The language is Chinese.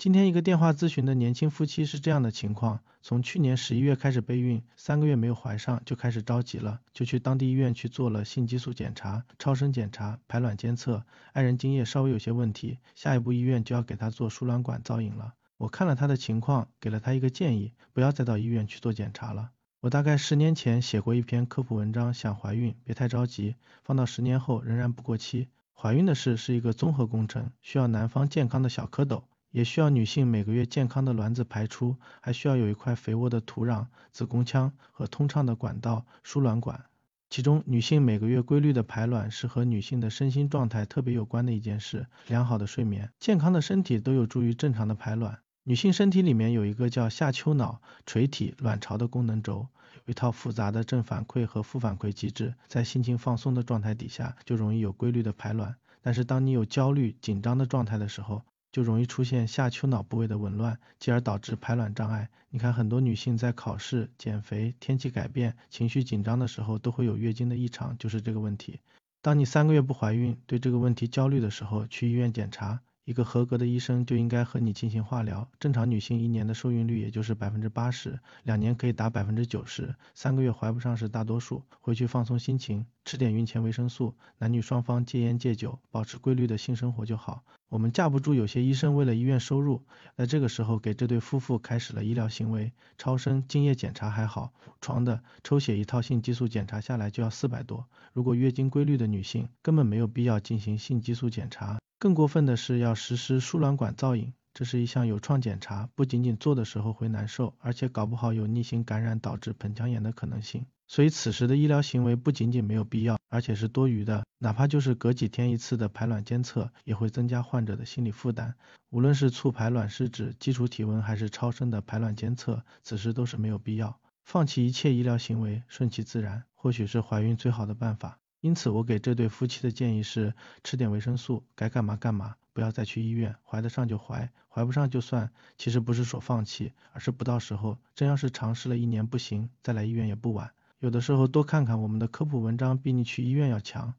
今天一个电话咨询的年轻夫妻是这样的情况，从去年十一月开始备孕，三个月没有怀上，就开始着急了，就去当地医院去做了性激素检查、超声检查、排卵监测，爱人精液稍微有些问题，下一步医院就要给他做输卵管造影了。我看了他的情况，给了他一个建议，不要再到医院去做检查了。我大概十年前写过一篇科普文章，想怀孕别太着急，放到十年后仍然不过期。怀孕的事是一个综合工程，需要男方健康的小蝌蚪。也需要女性每个月健康的卵子排出，还需要有一块肥沃的土壤、子宫腔和通畅的管道输卵管。其中，女性每个月规律的排卵是和女性的身心状态特别有关的一件事。良好的睡眠、健康的身体都有助于正常的排卵。女性身体里面有一个叫下丘脑垂体卵巢的功能轴，有一套复杂的正反馈和负反馈机制，在心情放松的状态底下，就容易有规律的排卵。但是当你有焦虑、紧张的状态的时候，就容易出现下丘脑部位的紊乱，继而导致排卵障碍。你看，很多女性在考试、减肥、天气改变、情绪紧张的时候，都会有月经的异常，就是这个问题。当你三个月不怀孕，对这个问题焦虑的时候，去医院检查。一个合格的医生就应该和你进行化疗。正常女性一年的受孕率也就是百分之八十，两年可以达百分之九十，三个月怀不上是大多数。回去放松心情，吃点孕前维生素，男女双方戒烟戒酒，保持规律的性生活就好。我们架不住有些医生为了医院收入，在这个时候给这对夫妇开始了医疗行为，超声、精液检查还好，床的抽血一套性激素检查下来就要四百多。如果月经规律的女性，根本没有必要进行性激素检查。更过分的是要实施输卵管造影，这是一项有创检查，不仅仅做的时候会难受，而且搞不好有逆行感染导致盆腔炎的可能性。所以此时的医疗行为不仅仅没有必要，而且是多余的。哪怕就是隔几天一次的排卵监测，也会增加患者的心理负担。无论是促排卵试纸、基础体温，还是超声的排卵监测，此时都是没有必要。放弃一切医疗行为，顺其自然，或许是怀孕最好的办法。因此，我给这对夫妻的建议是，吃点维生素，该干嘛干嘛，不要再去医院，怀得上就怀，怀不上就算。其实不是说放弃，而是不到时候，真要是尝试了一年不行，再来医院也不晚。有的时候多看看我们的科普文章，比你去医院要强。